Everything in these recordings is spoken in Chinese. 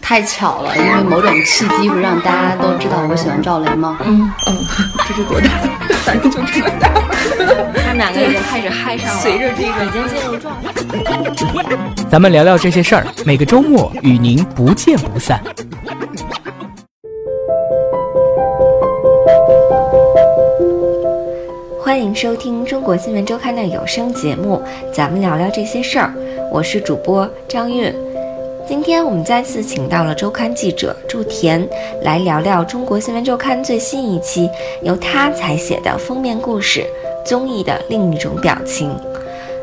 太巧了，因为某种契机，不是让大家都知道我喜欢赵雷吗？嗯嗯，这是多大？反正就这么大。他们两个已经开始嗨上了，随着这个已经进入状态。咱们聊聊这些事儿，每个周末与您不见不散。欢迎收听中国新闻周刊的有声节目，咱们聊聊这些事儿。我是主播张韵。今天我们再次请到了周刊记者祝田来聊聊中国新闻周刊最新一期由他采写的封面故事《综艺的另一种表情》。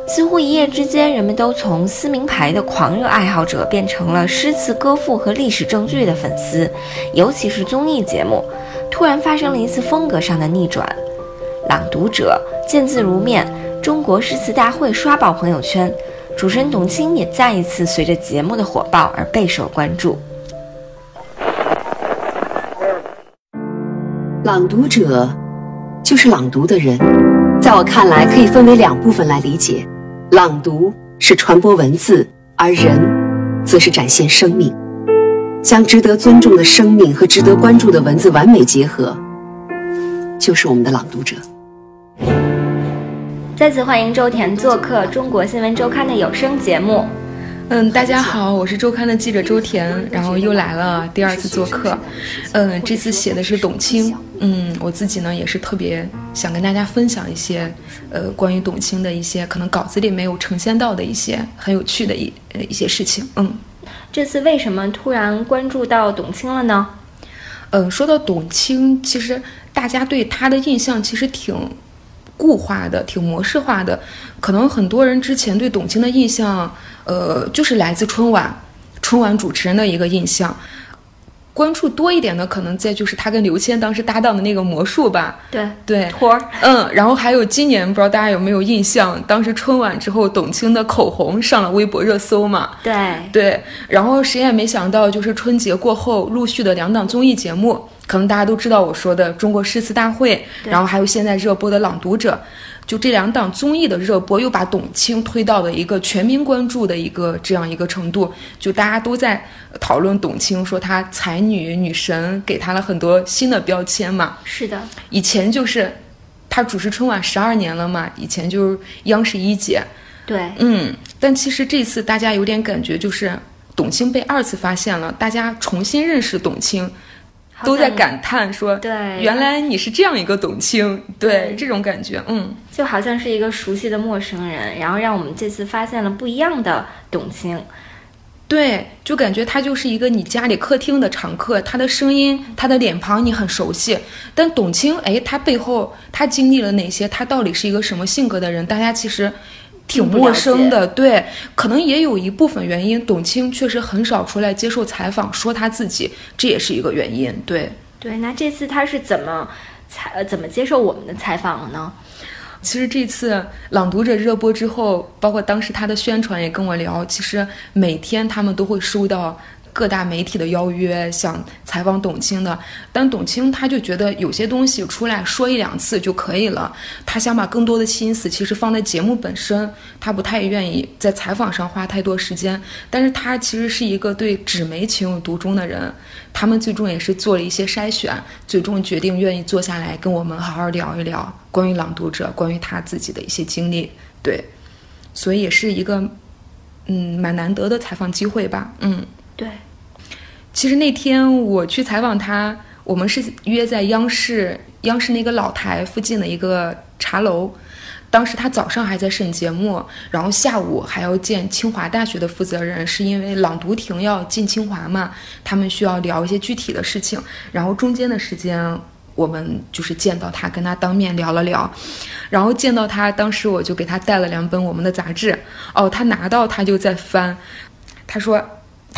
似乎一夜之间，人们都从撕名牌的狂热爱好者变成了诗词歌赋和历史证据的粉丝，尤其是综艺节目，突然发生了一次风格上的逆转。朗读者见字如面，中国诗词大会刷爆朋友圈，主持人董卿也再一次随着节目的火爆而备受关注。朗读者就是朗读的人，在我看来，可以分为两部分来理解：朗读是传播文字，而人则是展现生命，将值得尊重的生命和值得关注的文字完美结合，就是我们的朗读者。再次欢迎周田做客《中国新闻周刊》的有声节目。嗯，大家好，我是周刊的记者周田，然后又来了第二次做客。嗯，这次写的是董卿。嗯，我自己呢也是特别想跟大家分享一些，呃，关于董卿的一些可能稿子里没有呈现到的一些很有趣的一呃一些事情。嗯，这次为什么突然关注到董卿了呢？嗯，说到董卿，其实大家对她的印象其实挺固化的，挺模式化的。可能很多人之前对董卿的印象，呃，就是来自春晚，春晚主持人的一个印象。关注多一点的，可能再就是他跟刘谦当时搭档的那个魔术吧。对对，托儿。嗯，然后还有今年不知道大家有没有印象，当时春晚之后，董卿的口红上了微博热搜嘛？对对，然后谁也没想到，就是春节过后陆续的两档综艺节目，可能大家都知道我说的《中国诗词大会》，然后还有现在热播的《朗读者》，就这两档综艺的热播，又把董卿推到了一个全民关注的一个这样一个程度，就大家都在讨论董卿，说她才女女神，给她了很多新的标签嘛。是的，以前就是她主持春晚十二年了嘛，以前就是央视一姐，对，嗯，但其实这次大家有点感觉，就是董卿被二次发现了，大家重新认识董卿，好都在感叹说，对原来你是这样一个董卿，对对这种感觉，嗯，就好像是一个熟悉的陌生人，然后让我们这次发现了不一样的董卿。对，就感觉他就是一个你家里客厅的常客，他的声音、他的脸庞你很熟悉，但董卿，哎，他背后他经历了哪些？他到底是一个什么性格的人？大家其实挺陌生的。对，可能也有一部分原因，董卿确实很少出来接受采访，说她自己，这也是一个原因。对，对，那这次她是怎么采呃怎么接受我们的采访了呢？其实这次《朗读者》热播之后，包括当时他的宣传也跟我聊，其实每天他们都会收到各大媒体的邀约，想采访董卿的。但董卿她就觉得有些东西出来说一两次就可以了，她想把更多的心思其实放在节目本身，她不太愿意在采访上花太多时间。但是她其实是一个对纸媒情有独钟的人，他们最终也是做了一些筛选，最终决定愿意坐下来跟我们好好聊一聊关于朗读者，关于他自己的一些经历。对，所以也是一个嗯蛮难得的采访机会吧。嗯，对，其实那天我去采访他，我们是约在央视央视那个老台附近的一个茶楼。当时他早上还在审节目，然后下午还要见清华大学的负责人，是因为朗读亭要进清华嘛，他们需要聊一些具体的事情。然后中间的时间，我们就是见到他，跟他当面聊了聊。然后见到他，当时我就给他带了两本我们的杂志。哦，他拿到他就在翻，他说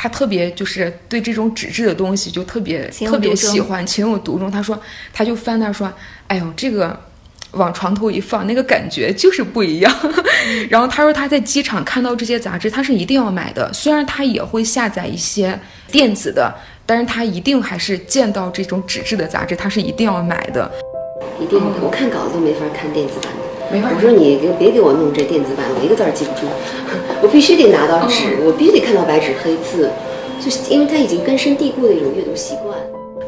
他特别就是对这种纸质的东西就特别特别喜欢，情有独钟。他说他就翻那说，哎呦这个。往床头一放，那个感觉就是不一样。然后他说他在机场看到这些杂志，他是一定要买的。虽然他也会下载一些电子的，但是他一定还是见到这种纸质的杂志，他是一定要买的。一定的，我看稿子都没法看电子版的。没法我说你给别给我弄这电子版，我一个字儿记不住。我必须得拿到纸，我必须得看到白纸黑字，就是因为他已经根深蒂固的一种阅读习惯。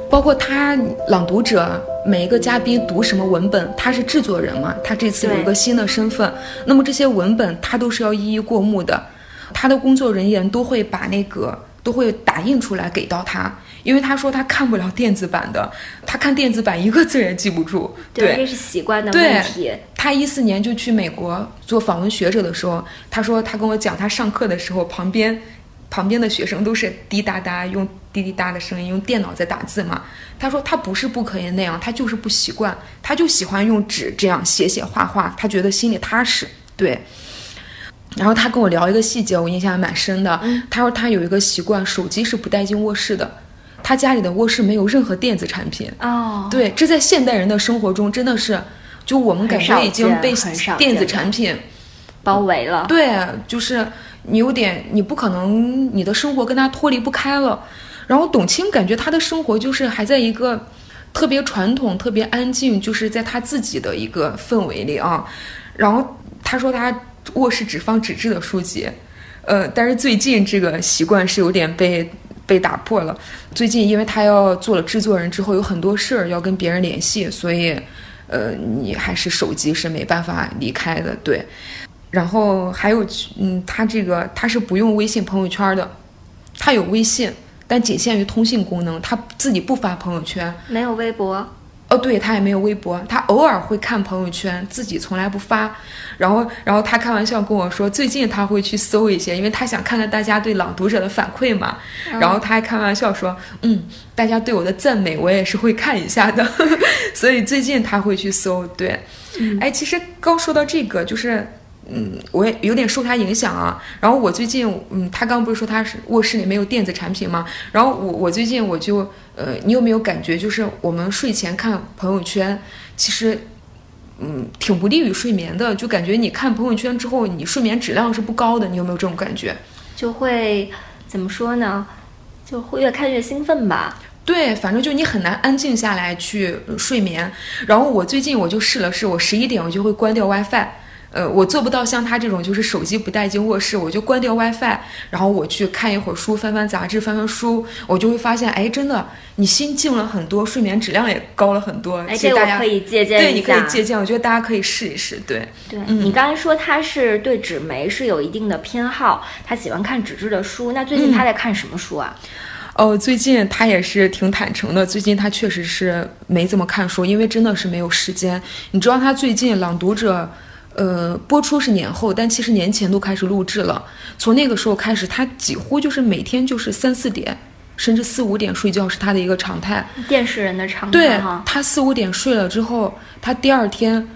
包括他朗读者每一个嘉宾读什么文本，他是制作人嘛，他这次有一个新的身份，那么这些文本他都是要一一过目的，他的工作人员都会把那个都会打印出来给到他，因为他说他看不了电子版的，他看电子版一个字也记不住，对，这是习惯的问题。他一四年就去美国做访问学者的时候，他说他跟我讲，他上课的时候旁边。旁边的学生都是滴答答用滴滴答的声音用电脑在打字嘛。他说他不是不可以那样，他就是不习惯，他就喜欢用纸这样写写画画，他觉得心里踏实。对。然后他跟我聊一个细节，我印象还蛮深的。他说他有一个习惯，手机是不带进卧室的，他家里的卧室没有任何电子产品。哦。对，这在现代人的生活中真的是，就我们感觉已经被电子产品包围了。对，就是。你有点，你不可能，你的生活跟他脱离不开了。然后董卿感觉他的生活就是还在一个特别传统、特别安静，就是在他自己的一个氛围里啊。然后他说他卧室只放纸质的书籍，呃，但是最近这个习惯是有点被被打破了。最近因为他要做了制作人之后，有很多事儿要跟别人联系，所以，呃，你还是手机是没办法离开的，对。然后还有，嗯，他这个他是不用微信朋友圈的，他有微信，但仅限于通信功能，他自己不发朋友圈，没有微博，哦，对他也没有微博，他偶尔会看朋友圈，自己从来不发。然后，然后他开玩笑跟我说，最近他会去搜一些，因为他想看看大家对朗读者的反馈嘛。然后他还开玩笑说，嗯，大家对我的赞美，我也是会看一下的。所以最近他会去搜，对，哎，其实刚说到这个，就是。嗯，我也有点受他影响啊。然后我最近，嗯，他刚不是说他是卧室里没有电子产品吗？然后我我最近我就，呃，你有没有感觉，就是我们睡前看朋友圈，其实，嗯，挺不利于睡眠的。就感觉你看朋友圈之后，你睡眠质量是不高的。你有没有这种感觉？就会怎么说呢？就会越看越兴奋吧。对，反正就你很难安静下来去睡眠。然后我最近我就试了试，我十一点我就会关掉 WiFi。呃，我做不到像他这种，就是手机不带进卧室，我就关掉 WiFi，然后我去看一会儿书，翻翻杂志，翻翻书，我就会发现，哎，真的，你心静了很多，睡眠质量也高了很多。哎，这我可以借鉴一下。对，你可以借鉴，我觉得大家可以试一试。对，对你刚才说他是对纸媒是有一定的偏好，他喜欢看纸质的书。那最近他在看什么书啊？哦，最近他也是挺坦诚的，最近他确实是没怎么看书，因为真的是没有时间。你知道他最近《朗读者》。呃，播出是年后，但其实年前都开始录制了。从那个时候开始，他几乎就是每天就是三四点，甚至四五点睡觉是他的一个常态。电视人的常态对他四五点睡了之后，他第二天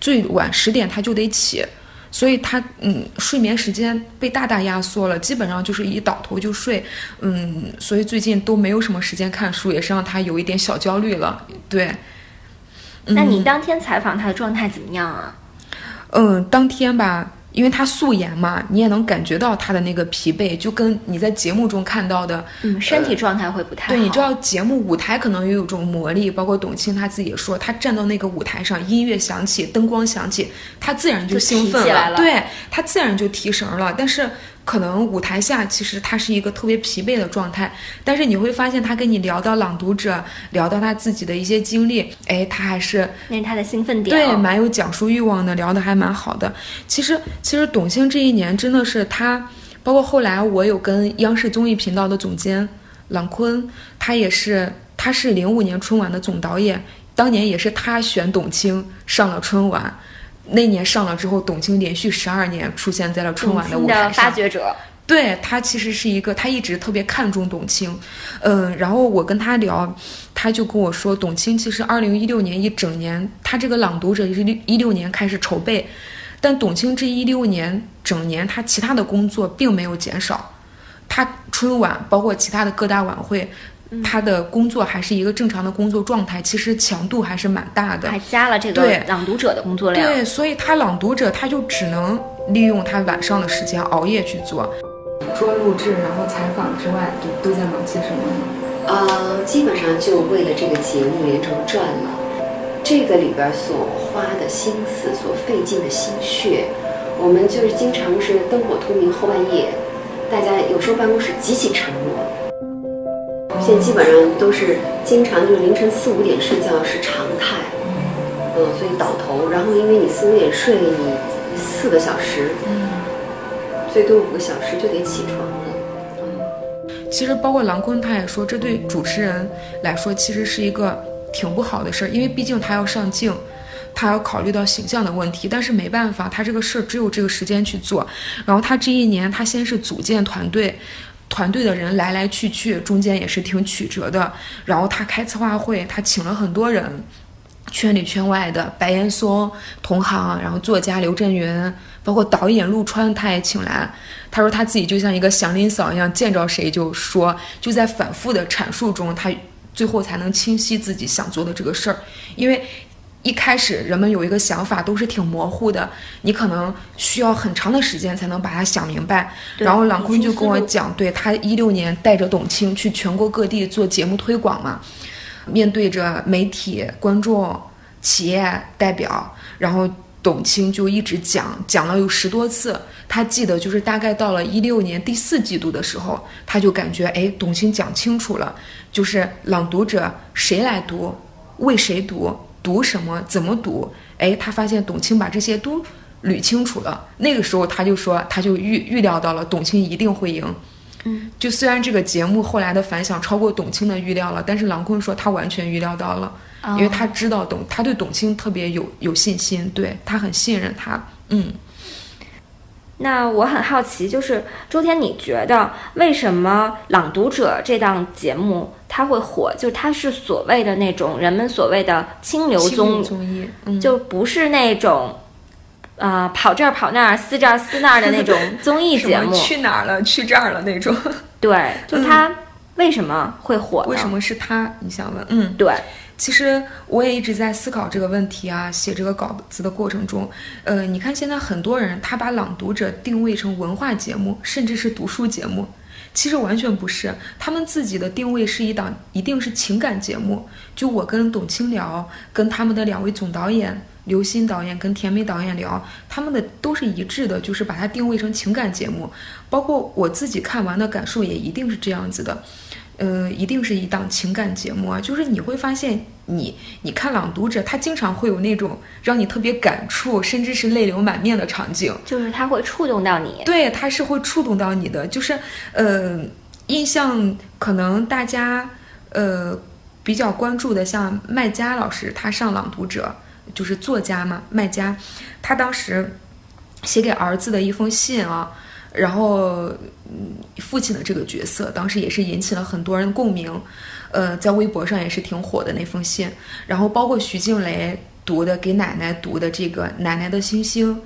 最晚十点他就得起，所以他嗯睡眠时间被大大压缩了，基本上就是一倒头就睡。嗯，所以最近都没有什么时间看书，也是让他有一点小焦虑了。对，那你当天采访他的状态怎么样啊？嗯，当天吧，因为他素颜嘛，你也能感觉到他的那个疲惫，就跟你在节目中看到的，嗯，身体状态会不太对。你知道节目舞台可能也有种魔力，包括董卿她自己也说，她站到那个舞台上，音乐响起，灯光响起，她自然就兴奋了，对她自然就提神了。但是。可能舞台下其实他是一个特别疲惫的状态，但是你会发现他跟你聊到朗读者，聊到他自己的一些经历，哎，他还是那是他的兴奋点，对，蛮有讲述欲望的，聊的还蛮好的。其实，其实董卿这一年真的是他，包括后来我有跟央视综艺频道的总监郎昆，他也是，他是零五年春晚的总导演，当年也是他选董卿上了春晚。那年上了之后，董卿连续十二年出现在了春晚的舞台上。发掘者，对他其实是一个，他一直特别看重董卿。嗯，然后我跟他聊，他就跟我说，董卿其实二零一六年一整年，他这个朗读者是六一六年开始筹备，但董卿这一六年整年，他其他的工作并没有减少，他春晚包括其他的各大晚会。他的工作还是一个正常的工作状态，其实强度还是蛮大的，还加了这个朗读者的工作量。对，所以他朗读者他就只能利用他晚上的时间熬夜去做。除了录制，然后采访之外，都都在忙些什么呢？呃，基本上就为了这个节目连轴转了。这个里边所花的心思、所费尽的心血，我们就是经常是灯火通明后半夜，大家有时候办公室极其沉默。现在基本上都是经常就是凌晨四五点睡觉是常态，嗯，所以倒头，然后因为你四五点睡，你四个小时，嗯最多五个小时就得起床了。嗯其实包括郎昆他也说，这对主持人来说其实是一个挺不好的事儿，因为毕竟他要上镜，他要考虑到形象的问题。但是没办法，他这个事儿只有这个时间去做。然后他这一年，他先是组建团队，团队的人来来去去，中间也是挺曲折的。然后他开策划会，他请了很多人。圈里圈外的白岩松同行，然后作家刘震云，包括导演陆川，他也请来。他说他自己就像一个祥林嫂一样，见着谁就说，就在反复的阐述中，他最后才能清晰自己想做的这个事儿。因为一开始人们有一个想法都是挺模糊的，你可能需要很长的时间才能把它想明白。然后郎坤就跟我讲，对他一六年带着董卿去全国各地做节目推广嘛。面对着媒体、观众、企业代表，然后董卿就一直讲，讲了有十多次。他记得就是大概到了一六年第四季度的时候，他就感觉哎，董卿讲清楚了，就是朗读者谁来读，为谁读，读什么，怎么读。哎，他发现董卿把这些都捋清楚了。那个时候他就说，他就预预料到了董卿一定会赢。嗯，就虽然这个节目后来的反响超过董卿的预料了，但是郎昆说他完全预料到了，因为他知道董，他对董卿特别有有信心，对他很信任他。嗯，那我很好奇，就是周天，你觉得为什么《朗读者》这档节目它会火？就是它是所谓的那种人们所谓的清流综综艺，嗯、就不是那种。啊，跑这儿跑那儿，撕这儿撕那儿的那种综艺 节目，去哪儿了？去这儿了那种。对，就他为什么会火？为什么是他？你想问？嗯，对。其实我也一直在思考这个问题啊，写这个稿子的过程中，呃，你看现在很多人他把《朗读者》定位成文化节目，甚至是读书节目，其实完全不是。他们自己的定位是一档，一定是情感节目。就我跟董卿聊，跟他们的两位总导演。刘鑫导演跟田美导演聊，他们的都是一致的，就是把它定位成情感节目。包括我自己看完的感受也一定是这样子的，呃，一定是一档情感节目啊。就是你会发现，你你看《朗读者》，他经常会有那种让你特别感触，甚至是泪流满面的场景，就是他会触动到你。对，他是会触动到你的。就是呃，印象可能大家呃比较关注的，像麦家老师，他上《朗读者》。就是作家嘛，麦家，他当时写给儿子的一封信啊，然后父亲的这个角色，当时也是引起了很多人共鸣，呃，在微博上也是挺火的那封信。然后包括徐静蕾读的给奶奶读的这个《奶奶的星星》，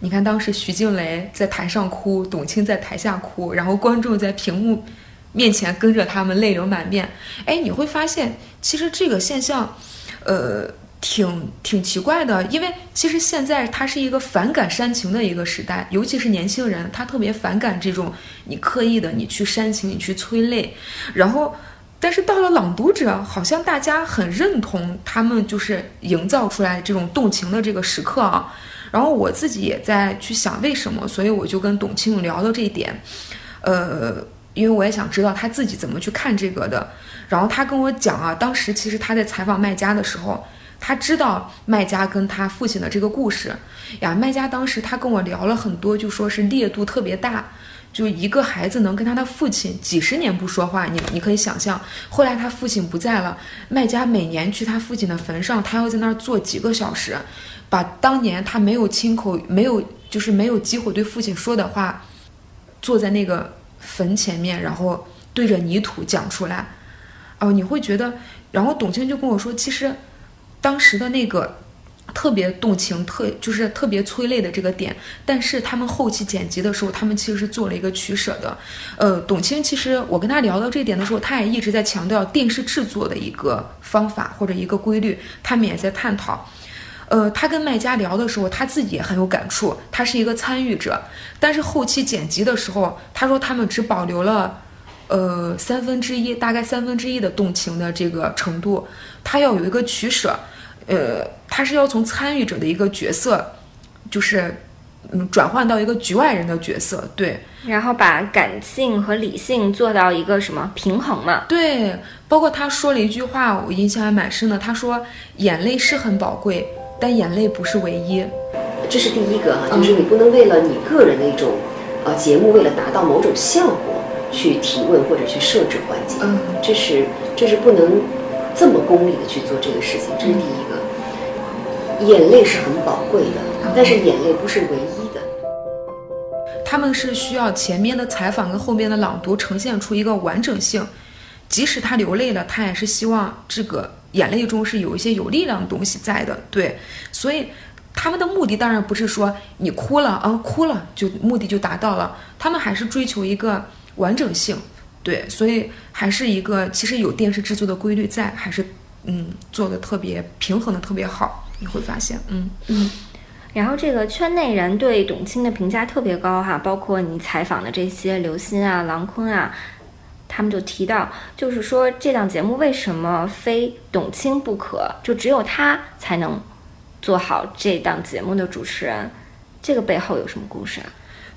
你看当时徐静蕾在台上哭，董卿在台下哭，然后观众在屏幕面前跟着他们泪流满面。哎，你会发现其实这个现象，呃。挺挺奇怪的，因为其实现在它是一个反感煽情的一个时代，尤其是年轻人，他特别反感这种你刻意的你去煽情，你去催泪。然后，但是到了朗读者，好像大家很认同他们就是营造出来这种动情的这个时刻啊。然后我自己也在去想为什么，所以我就跟董卿聊了这一点，呃，因为我也想知道他自己怎么去看这个的。然后他跟我讲啊，当时其实他在采访卖家的时候。他知道麦家跟他父亲的这个故事呀，麦家当时他跟我聊了很多，就说是烈度特别大，就一个孩子能跟他的父亲几十年不说话，你你可以想象。后来他父亲不在了，麦家每年去他父亲的坟上，他要在那儿坐几个小时，把当年他没有亲口没有就是没有机会对父亲说的话，坐在那个坟前面，然后对着泥土讲出来。哦，你会觉得，然后董卿就跟我说，其实。当时的那个特别动情、特就是特别催泪的这个点，但是他们后期剪辑的时候，他们其实是做了一个取舍的。呃，董卿其实我跟他聊到这点的时候，他也一直在强调电视制作的一个方法或者一个规律，他们也在探讨。呃，他跟卖家聊的时候，他自己也很有感触，他是一个参与者，但是后期剪辑的时候，他说他们只保留了呃三分之一，大概三分之一的动情的这个程度，他要有一个取舍。呃，他是要从参与者的一个角色，就是嗯转换到一个局外人的角色，对然后把感性和理性做到一个什么平衡嘛？对，包括他说了一句话，我印象还蛮深的，他说眼泪是很宝贵，但眼泪不是唯一。这是第一个哈，就是你不能为了你个人的一种呃节目，为了达到某种效果去提问或者去设置环节，嗯这是这是不能这么功利的去做这个事情，这是第一个。眼泪是很宝贵的，但是眼泪不是唯一的。他们是需要前面的采访跟后面的朗读呈现出一个完整性，即使他流泪了，他也是希望这个眼泪中是有一些有力量的东西在的，对，所以他们的目的当然不是说你哭了啊哭了就目的就达到了，他们还是追求一个完整性，对，所以还是一个其实有电视制作的规律在，还是嗯做的特别平衡的特别好，你会发现，嗯。嗯。然后这个圈内人对董卿的评价特别高哈，包括你采访的这些刘鑫啊、郎昆啊，他们就提到，就是说这档节目为什么非董卿不可，就只有他才能做好这档节目的主持人，这个背后有什么故事啊？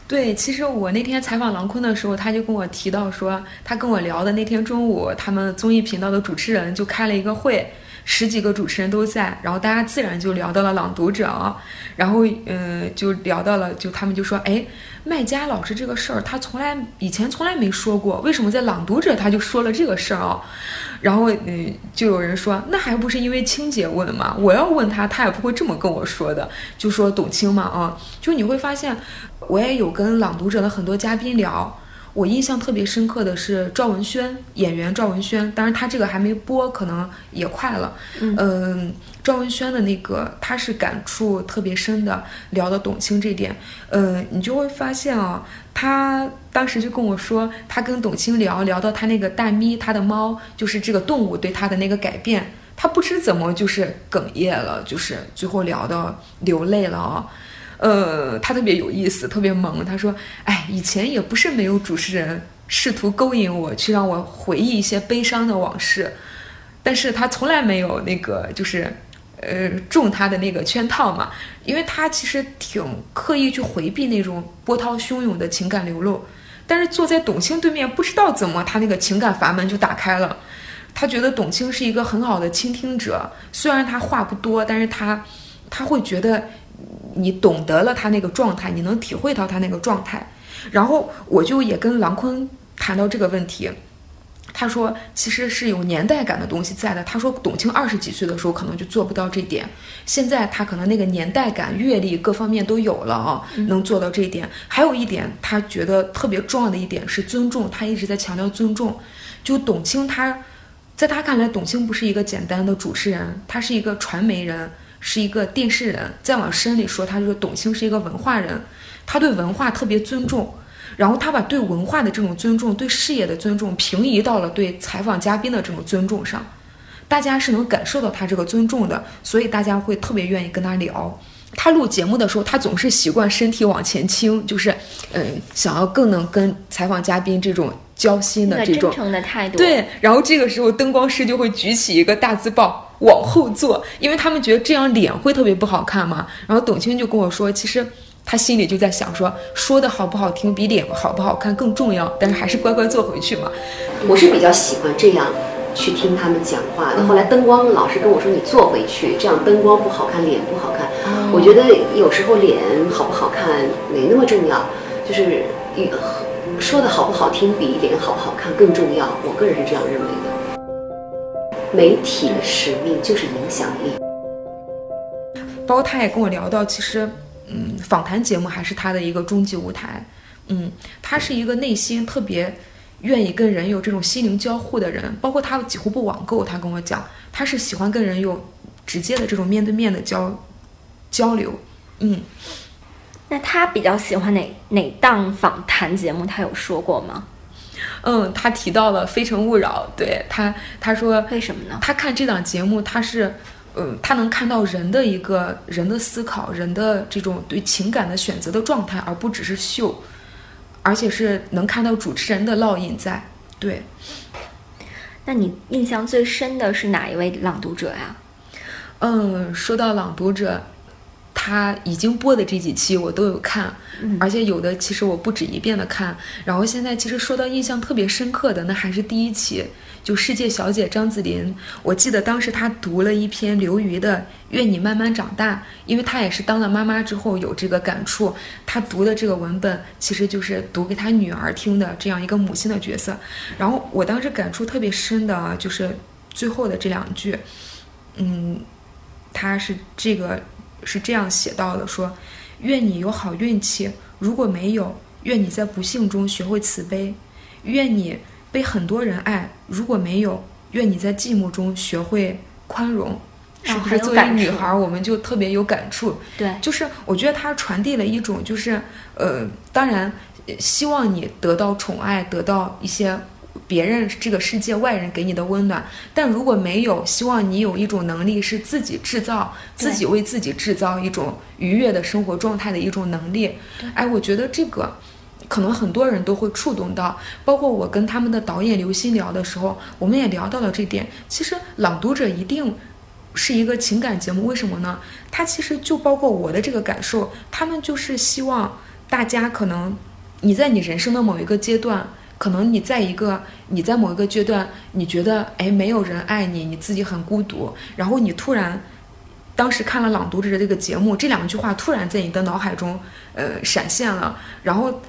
对，其实我那天采访郎昆的时候，他就跟我提到说，他跟我聊的那天中午，他们综艺频道的主持人就开了一个会，十几个主持人都在，然后大家自然就聊到了朗读者啊，然后嗯、就聊到了，就他们就说，哎，麦家老师这个事儿，他从来以前从来没说过，为什么在朗读者他就说了这个事儿啊？然后嗯，就有人说，那还不是因为青姐问嘛？我要问他，他也不会这么跟我说的，就说董卿嘛啊，就你会发现，我也有跟朗读者的很多嘉宾聊。我印象特别深刻的是赵文轩，演员赵文轩，当然他这个还没播，可能也快了。嗯、赵文轩的那个他是感触特别深的，聊到董卿这点，呃，你就会发现啊，他当时就跟我说，他跟董卿聊聊到他那个大咪，他的猫，就是这个动物对他的那个改变，他不知怎么就是哽咽了，就是最后聊到流泪了啊。呃，他特别有意思，特别萌。他说：“哎，以前也不是没有主持人试图勾引我，去让我回忆一些悲伤的往事，但是他从来没有那个就是，呃，中他的那个圈套嘛。因为他其实挺刻意去回避那种波涛汹涌的情感流露，但是坐在董卿对面，不知道怎么他那个情感阀门就打开了。他觉得董卿是一个很好的倾听者，虽然他话不多，但是他他会觉得。”你懂得了他那个状态，你能体会到他那个状态。然后我就也跟郎昆谈到这个问题，他说其实是有年代感的东西在的。他说董卿二十几岁的时候可能就做不到这点，现在他可能那个年代感、阅历各方面都有了啊，能做到这一点。还有一点，他觉得特别重要的一点是尊重，他一直在强调尊重。就董卿他，在他看来，董卿不是一个简单的主持人，他是一个传媒人。是一个电视人，再往深里说，他就是董卿是一个文化人，他对文化特别尊重，然后他把对文化的这种尊重、对事业的尊重平移到了对采访嘉宾的这种尊重上，大家是能感受到他这个尊重的，所以大家会特别愿意跟他聊。他录节目的时候，他总是习惯身体往前倾，就是，嗯，想要更能跟采访嘉宾这种交心的这种真诚的态度。对，然后这个时候灯光师就会举起一个大字报往后坐，因为他们觉得这样脸会特别不好看嘛。然后董卿就跟我说，其实他心里就在想说，说的好不好听比脸好不好看更重要，但是还是乖乖坐回去嘛。我是比较喜欢这样去听他们讲话的。后来灯光老师跟我说，你坐回去，这样灯光不好看，脸不好看。我觉得有时候脸好不好看没那么重要，就是与说的好不好听比脸好不好看更重要。我个人是这样认为的。媒体的使命就是影响力。包括他也跟我聊到，其实，嗯，访谈节目还是他的一个终极舞台。嗯，他是一个内心特别愿意跟人有这种心灵交互的人，包括他几乎不网购。他跟我讲，他是喜欢跟人有直接的这种面对面的交交流。嗯，那他比较喜欢哪哪档访谈节目？他有说过吗？嗯，他提到了《非诚勿扰》，对他他说为什么呢？他看这档节目，他是。嗯，他能看到人的一个人的思考，人的这种对情感的选择的状态，而不只是秀，而且是能看到主持人的烙印在。对，那你印象最深的是哪一位朗读者呀？嗯，说到朗读者，他已经播的这几期我都有看，嗯而且有的其实我不止一遍的看。然后现在其实说到印象特别深刻的，那还是第一期，就世界小姐张子琳。我记得当时她读了一篇刘瑜的《愿你慢慢长大》，因为她也是当了妈妈之后有这个感触。她读的这个文本其实就是读给她女儿听的这样一个母亲的角色。然后我当时感触特别深的啊就是最后的这两句，嗯，他是这个是这样写到的：说，愿你有好运气，如果没有，愿你在不幸中学会慈悲；愿你被很多人爱，如果没有，愿你在寂寞中学会宽容。是不是作为女孩儿，我们就特别有感触？对，就是我觉得它传递了一种，就是呃，当然呃希望你得到宠爱，得到一些别人这个世界外人给你的温暖。但如果没有，希望你有一种能力是自己制造，自己为自己制造一种愉悦的生活状态的一种能力。哎，我觉得这个。可能很多人都会触动到，包括我跟他们的导演刘鑫聊的时候，我们也聊到了这点。其实《朗读者》一定是一个情感节目，为什么呢？它其实就包括我的这个感受，他们就是希望大家可能你在你人生的某一个阶段，可能你在一个你在某一个阶段，你觉得哎没有人爱你，你自己很孤独，然后你突然。当时看了《朗读者》这个节目，这两句话突然在你的脑海中，呃，闪现了。然后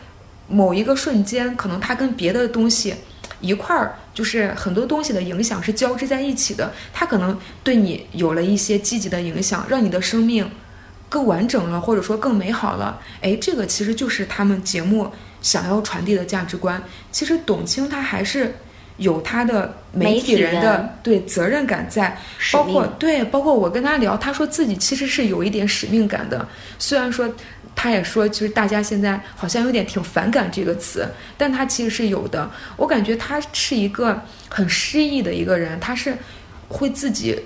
某一个瞬间，可能它跟别的东西一块儿，就是很多东西的影响是交织在一起的。它可能对你有了一些积极的影响，让你的生命更完整了，或者说更美好了。哎，这个其实就是他们节目想要传递的价值观。其实董卿她还是有她的媒体人的对责任感在，包括对，包括我跟她聊，她说自己其实是有一点使命感的。虽然说她也说，就是大家现在好像有点挺反感这个词，但她其实是有的。我感觉她是一个很诗意的一个人，她是会自己。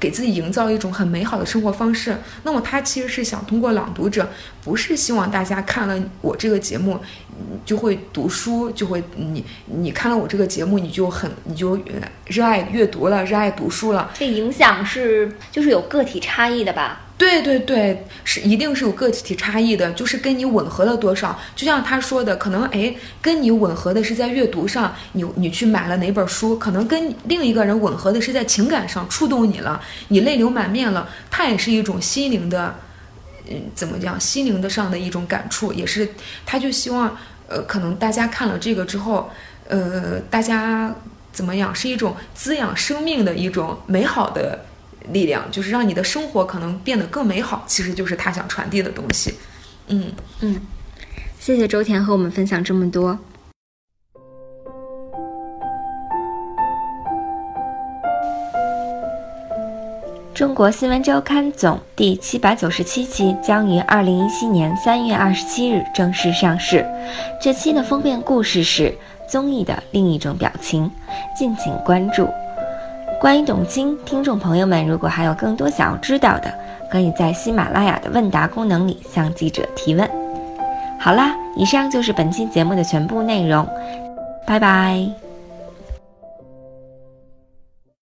给自己营造一种很美好的生活方式。那么他其实是想通过《朗读者》，不是希望大家看了我这个节目，你就会读书，就会你你看了我这个节目，你就很你就呃热爱阅读了，热爱读书了。这影响是就是有个体差异的吧？对对对，是一定是有个体差异的，就是跟你吻合了多少。就像他说的，可能哎，跟你吻合的是在阅读上，你你去买了哪本书，可能跟另一个人吻合的是在情感上触动你了，你泪流满面了，它也是一种心灵的，嗯，怎么讲，心灵的上的一种感触，也是他就希望，呃，可能大家看了这个之后，呃，大家怎么样，是一种滋养生命的一种美好的。力量就是让你的生活可能变得更美好，其实就是他想传递的东西。嗯嗯，谢谢周田和我们分享这么多。中国新闻周刊总第七百九十七期将于二零一七年三月二十七日正式上市。这期的封面故事是综艺的另一种表情，敬请关注。关于董卿，听众朋友们如果还有更多想要知道的，可以在喜马拉雅的问答功能里向记者提问。好啦，以上就是本期节目的全部内容，拜拜。